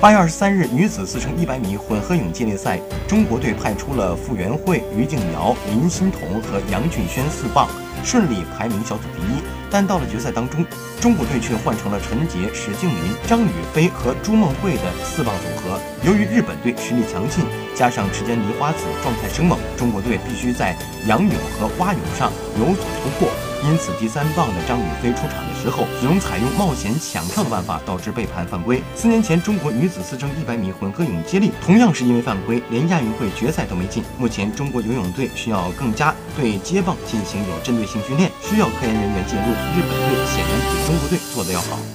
八月二十三日，女子四乘一百米混合泳接力赛，中国队派出了傅园慧、余静瑶、林欣彤和杨俊轩四棒，顺利排名小组第一。但到了决赛当中，中国队却换成了陈杰、史静林、张雨霏和朱梦慧的四棒组合。由于日本队实力强劲，加上池间梨花子状态生猛，中国队必须在仰泳和蛙泳上有所突破。因此，第三棒的张雨霏出场的时候，只能采用冒险抢跳的办法，导致被判犯规。四年前，中国女子四乘一百米混合泳接力同样是因为犯规，连亚运会决赛都没进。目前，中国游泳队需要更加对接棒进行有针对性训练，需要科研人员介入。日本队显然比中国队做的要好。